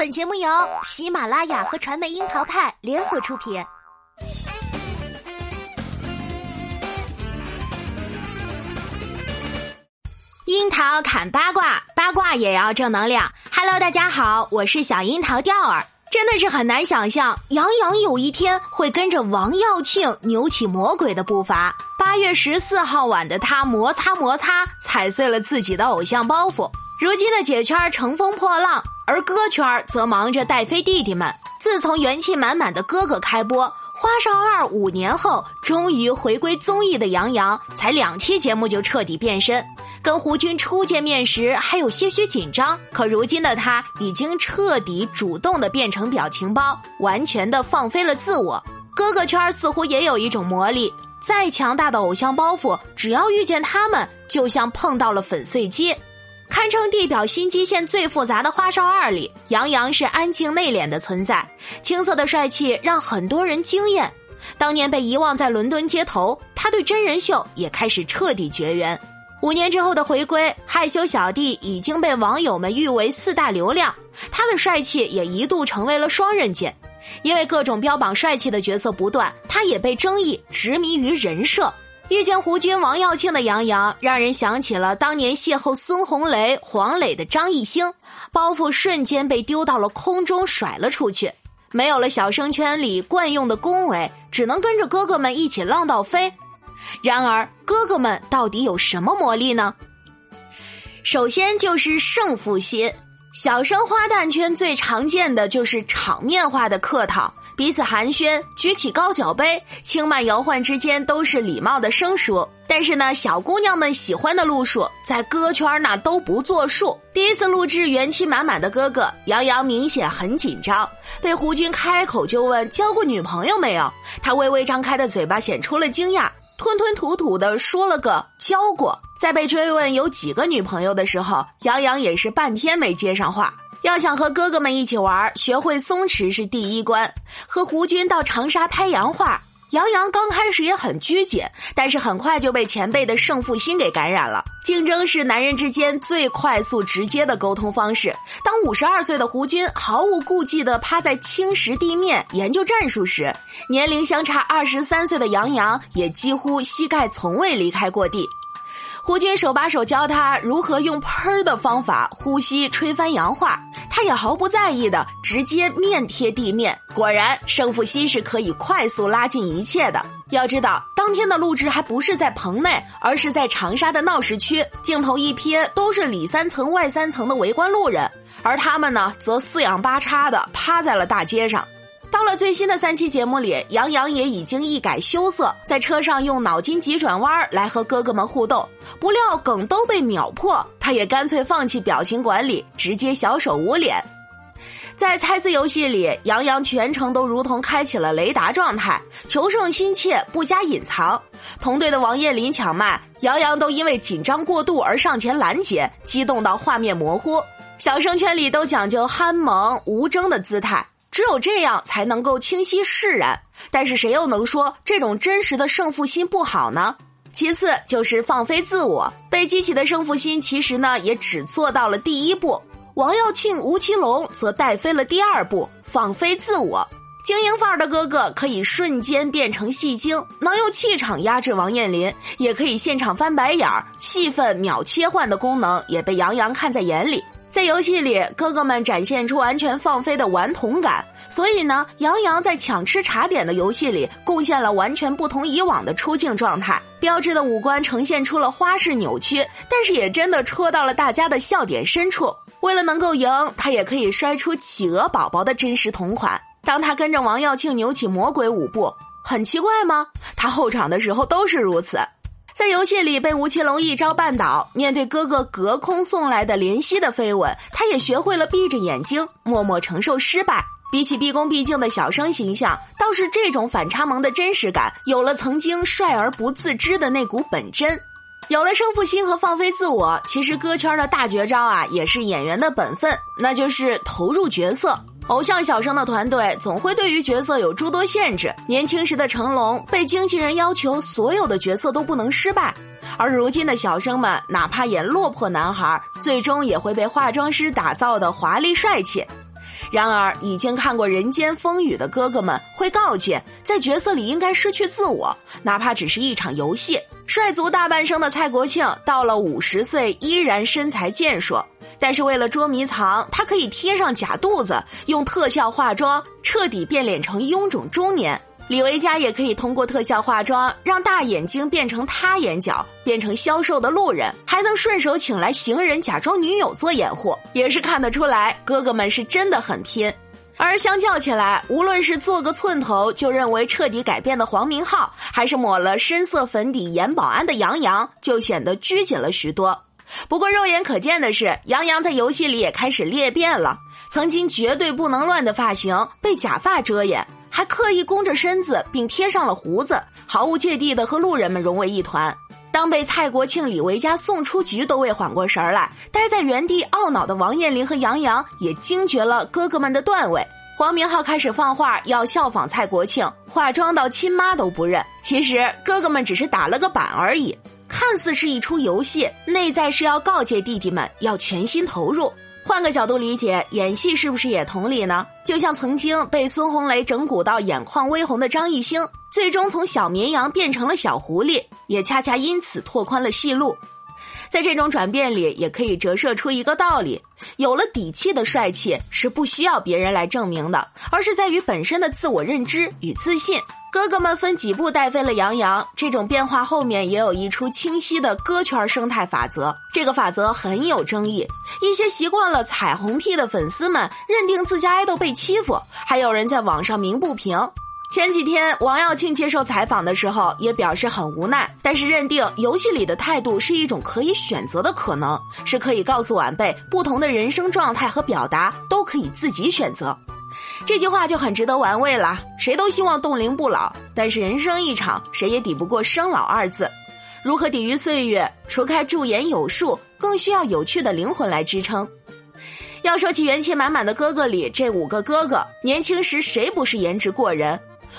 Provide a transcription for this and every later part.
本节目由喜马拉雅和传媒樱桃派联合出品。樱桃砍八卦，八卦也要正能量。Hello，大家好，我是小樱桃钓儿。真的是很难想象，杨洋有一天会跟着王耀庆扭起魔鬼的步伐。八月十四号晚的他摩擦摩擦，踩碎了自己的偶像包袱。如今的姐圈乘风破浪，而哥圈则忙着带飞弟弟们。自从元气满满的哥哥开播，《花少二》五年后终于回归综艺的杨洋，才两期节目就彻底变身。跟胡军初见面时还有些许紧张，可如今的他已经彻底主动的变成表情包，完全的放飞了自我。哥哥圈似乎也有一种魔力，再强大的偶像包袱，只要遇见他们，就像碰到了粉碎机。堪称地表新基线最复杂的花少二里，杨洋是安静内敛的存在，青涩的帅气让很多人惊艳。当年被遗忘在伦敦街头，他对真人秀也开始彻底绝缘。五年之后的回归，害羞小弟已经被网友们誉为四大流量，他的帅气也一度成为了双刃剑。因为各种标榜帅气的角色不断，他也被争议执迷于人设。遇见胡军、王耀庆的杨洋，让人想起了当年邂逅孙红雷、黄磊的张艺兴，包袱瞬间被丢到了空中，甩了出去，没有了小生圈里惯用的恭维，只能跟着哥哥们一起浪到飞。然而，哥哥们到底有什么魔力呢？首先就是胜负心。小生花旦圈最常见的就是场面化的客套，彼此寒暄，举起高脚杯，轻慢摇晃之间都是礼貌的生疏。但是呢，小姑娘们喜欢的路数，在歌圈那都不作数。第一次录制元气满满的哥哥，杨洋明显很紧张，被胡军开口就问交过女朋友没有，他微微张开的嘴巴显出了惊讶。吞吞吐吐的说了个交过，在被追问有几个女朋友的时候，杨洋也是半天没接上话。要想和哥哥们一起玩，学会松弛是第一关。和胡军到长沙拍洋画。杨洋刚开始也很拘谨，但是很快就被前辈的胜负心给感染了。竞争是男人之间最快速、直接的沟通方式。当五十二岁的胡军毫无顾忌地趴在青石地面研究战术时，年龄相差二十三岁的杨洋也几乎膝盖从未离开过地。胡军手把手教他如何用喷儿的方法呼吸吹翻洋画，他也毫不在意的直接面贴地面。果然，胜负心是可以快速拉近一切的。要知道，当天的录制还不是在棚内，而是在长沙的闹市区。镜头一瞥，都是里三层外三层的围观路人，而他们呢，则四仰八叉的趴在了大街上。到了最新的三期节目里，杨洋也已经一改羞涩，在车上用脑筋急转弯来和哥哥们互动。不料梗都被秒破，他也干脆放弃表情管理，直接小手捂脸。在猜字游戏里，杨洋全程都如同开启了雷达状态，求胜心切，不加隐藏。同队的王彦霖抢麦，杨洋都因为紧张过度而上前拦截，激动到画面模糊。小生圈里都讲究憨萌无争的姿态。只有这样才能够清晰释然，但是谁又能说这种真实的胜负心不好呢？其次就是放飞自我，被激起的胜负心其实呢也只做到了第一步。王耀庆、吴奇隆则带飞了第二步，放飞自我。精英范儿的哥哥可以瞬间变成戏精，能用气场压制王彦霖，也可以现场翻白眼儿，戏份秒切换的功能也被杨洋看在眼里。在游戏里，哥哥们展现出完全放飞的顽童感，所以呢，杨洋在抢吃茶点的游戏里贡献了完全不同以往的出镜状态。标志的五官呈现出了花式扭曲，但是也真的戳到了大家的笑点深处。为了能够赢，他也可以摔出企鹅宝宝的真实同款。当他跟着王耀庆扭起魔鬼舞步，很奇怪吗？他后场的时候都是如此。在游戏里被吴奇隆一招绊倒，面对哥哥隔空送来的怜惜的飞吻，他也学会了闭着眼睛默默承受失败。比起毕恭毕敬的小生形象，倒是这种反差萌的真实感，有了曾经帅而不自知的那股本真。有了胜负心和放飞自我，其实歌圈的大绝招啊，也是演员的本分，那就是投入角色。偶像小生的团队总会对于角色有诸多限制。年轻时的成龙被经纪人要求所有的角色都不能失败，而如今的小生们哪怕演落魄男孩，最终也会被化妆师打造的华丽帅气。然而，已经看过人间风雨的哥哥们会告诫，在角色里应该失去自我，哪怕只是一场游戏。帅足大半生的蔡国庆，到了五十岁依然身材健硕，但是为了捉迷藏，他可以贴上假肚子，用特效化妆，彻底变脸成臃肿中年。李维嘉也可以通过特效化妆，让大眼睛变成他眼角，变成消瘦的路人，还能顺手请来行人假装女友做掩护，也是看得出来哥哥们是真的很拼。而相较起来，无论是做个寸头就认为彻底改变的黄明昊，还是抹了深色粉底演保安的杨洋，就显得拘谨了许多。不过肉眼可见的是，杨洋在游戏里也开始裂变了，曾经绝对不能乱的发型被假发遮掩。还刻意弓着身子，并贴上了胡子，毫无芥蒂的和路人们融为一团。当被蔡国庆、李维嘉送出局都未缓过神来，待在原地懊恼的王彦霖和杨洋也惊觉了哥哥们的段位。黄明昊开始放话要效仿蔡国庆，化妆到亲妈都不认。其实哥哥们只是打了个板而已，看似是一出游戏，内在是要告诫弟弟们要全心投入。换个角度理解，演戏是不是也同理呢？就像曾经被孙红雷整蛊到眼眶微红的张艺兴，最终从小绵羊变成了小狐狸，也恰恰因此拓宽了戏路。在这种转变里，也可以折射出一个道理：有了底气的帅气是不需要别人来证明的，而是在于本身的自我认知与自信。哥哥们分几步带飞了杨洋，这种变化后面也有一出清晰的歌圈生态法则。这个法则很有争议，一些习惯了彩虹屁的粉丝们认定自家爱豆被欺负，还有人在网上鸣不平。前几天王耀庆接受采访的时候也表示很无奈，但是认定游戏里的态度是一种可以选择的可能，是可以告诉晚辈不同的人生状态和表达都可以自己选择。这句话就很值得玩味了。谁都希望冻龄不老，但是人生一场，谁也抵不过生老二字。如何抵御岁月？除开驻颜有术，更需要有趣的灵魂来支撑。要说起元气满满的哥哥里，这五个哥哥年轻时谁不是颜值过人？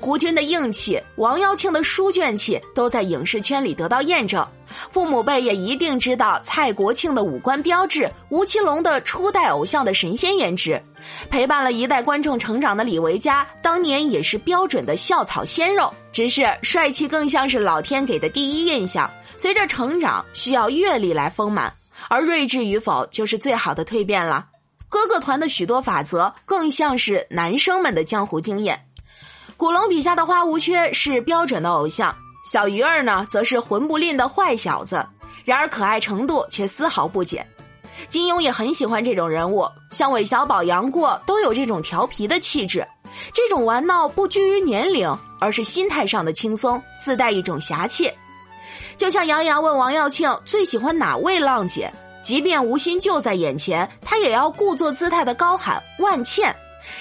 胡军的硬气，王耀庆的书卷气，都在影视圈里得到验证。父母辈也一定知道蔡国庆的五官标志，吴奇隆的初代偶像的神仙颜值。陪伴了一代观众成长的李维嘉，当年也是标准的校草鲜肉，只是帅气更像是老天给的第一印象。随着成长，需要阅历来丰满，而睿智与否就是最好的蜕变了。哥哥团的许多法则，更像是男生们的江湖经验。古龙笔下的花无缺是标准的偶像，小鱼儿呢，则是混不吝的坏小子，然而可爱程度却丝毫不减。金庸也很喜欢这种人物，像韦小宝、杨过都有这种调皮的气质。这种玩闹不拘于年龄，而是心态上的轻松，自带一种侠气。就像杨洋问王耀庆最喜欢哪位浪姐，即便吴昕就在眼前，他也要故作姿态的高喊万茜。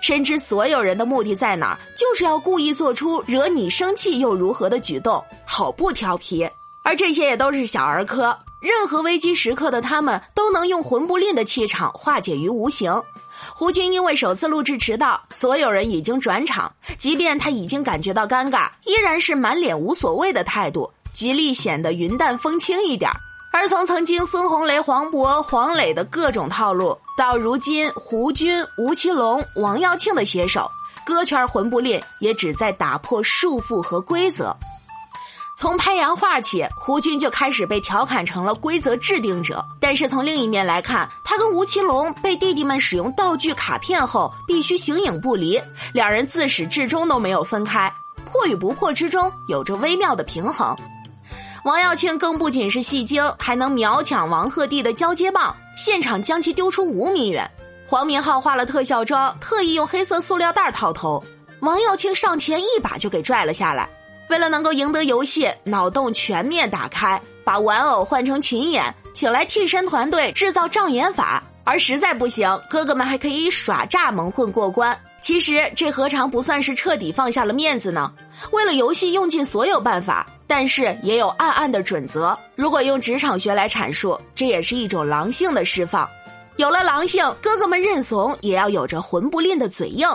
深知所有人的目的在哪儿，就是要故意做出惹你生气又如何的举动，好不调皮。而这些也都是小儿科，任何危机时刻的他们都能用魂不吝的气场化解于无形。胡军因为首次录制迟到，所有人已经转场，即便他已经感觉到尴尬，依然是满脸无所谓的态度，极力显得云淡风轻一点儿。而从曾经孙红雷、黄渤、黄磊的各种套路，到如今胡军、吴奇隆、王耀庆的携手，歌圈魂不吝也只在打破束缚和规则。从拍洋画起，胡军就开始被调侃成了规则制定者。但是从另一面来看，他跟吴奇隆被弟弟们使用道具卡片后，必须形影不离，两人自始至终都没有分开，破与不破之中有着微妙的平衡。王耀庆更不仅是戏精，还能秒抢王鹤棣的交接棒，现场将其丢出五米远。黄明昊化了特效妆，特意用黑色塑料袋套头，王耀庆上前一把就给拽了下来。为了能够赢得游戏，脑洞全面打开，把玩偶换成群演，请来替身团队制造障眼法。而实在不行，哥哥们还可以耍诈蒙混过关。其实这何尝不算是彻底放下了面子呢？为了游戏用尽所有办法。但是也有暗暗的准则。如果用职场学来阐述，这也是一种狼性的释放。有了狼性，哥哥们认怂也要有着魂不吝的嘴硬。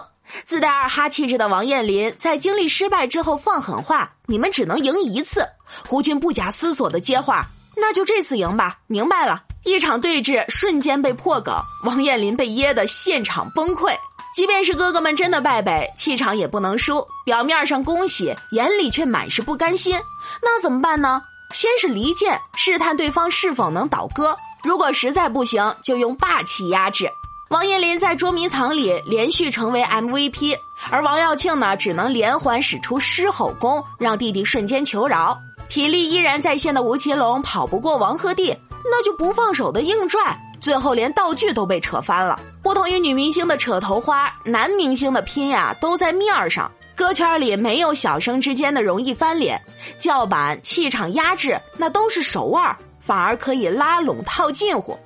自带二哈气质的王彦霖，在经历失败之后放狠话：“你们只能赢一次。”胡军不假思索的接话：“那就这次赢吧。”明白了，一场对峙瞬间被破梗，王彦霖被噎得现场崩溃。即便是哥哥们真的败北，气场也不能输。表面上恭喜，眼里却满是不甘心。那怎么办呢？先是离间，试探对方是否能倒戈。如果实在不行，就用霸气压制。王彦霖在捉迷藏里连续成为 MVP，而王耀庆呢，只能连环使出狮吼功，让弟弟瞬间求饶。体力依然在线的吴奇隆跑不过王鹤棣，那就不放手的硬拽。最后连道具都被扯翻了。不同于女明星的扯头花，男明星的拼呀都在面儿上。歌圈里没有小生之间的容易翻脸，叫板、气场压制那都是手腕，反而可以拉拢套近乎。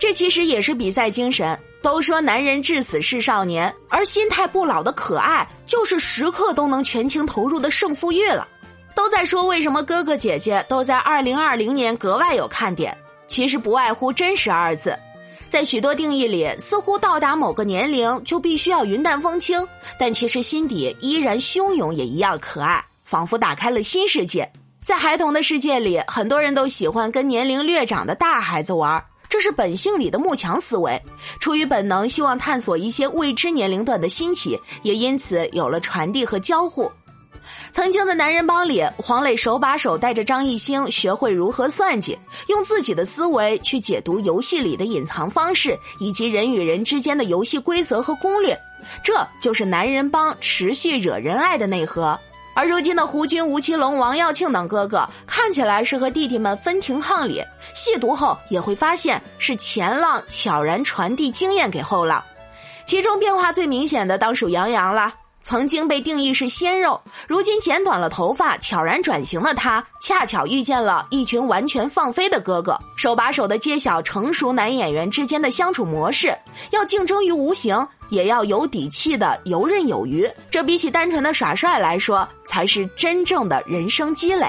这其实也是比赛精神。都说男人至死是少年，而心态不老的可爱，就是时刻都能全情投入的胜负欲了。都在说为什么哥哥姐姐都在二零二零年格外有看点。其实不外乎真实二字，在许多定义里，似乎到达某个年龄就必须要云淡风轻，但其实心底依然汹涌，也一样可爱，仿佛打开了新世界。在孩童的世界里，很多人都喜欢跟年龄略长的大孩子玩，这是本性里的慕强思维，出于本能，希望探索一些未知年龄段的新奇，也因此有了传递和交互。曾经的男人帮里，黄磊手把手带着张艺兴学会如何算计，用自己的思维去解读游戏里的隐藏方式以及人与人之间的游戏规则和攻略，这就是男人帮持续惹人爱的内核。而如今的胡军、吴奇隆、王耀庆等哥哥，看起来是和弟弟们分庭抗礼，细读后也会发现是前浪悄然传递经验给后浪，其中变化最明显的当属杨洋了。曾经被定义是鲜肉，如今剪短了头发，悄然转型的他，恰巧遇见了一群完全放飞的哥哥，手把手的揭晓成熟男演员之间的相处模式。要竞争于无形，也要有底气的游刃有余。这比起单纯的耍帅来说，才是真正的人生积累。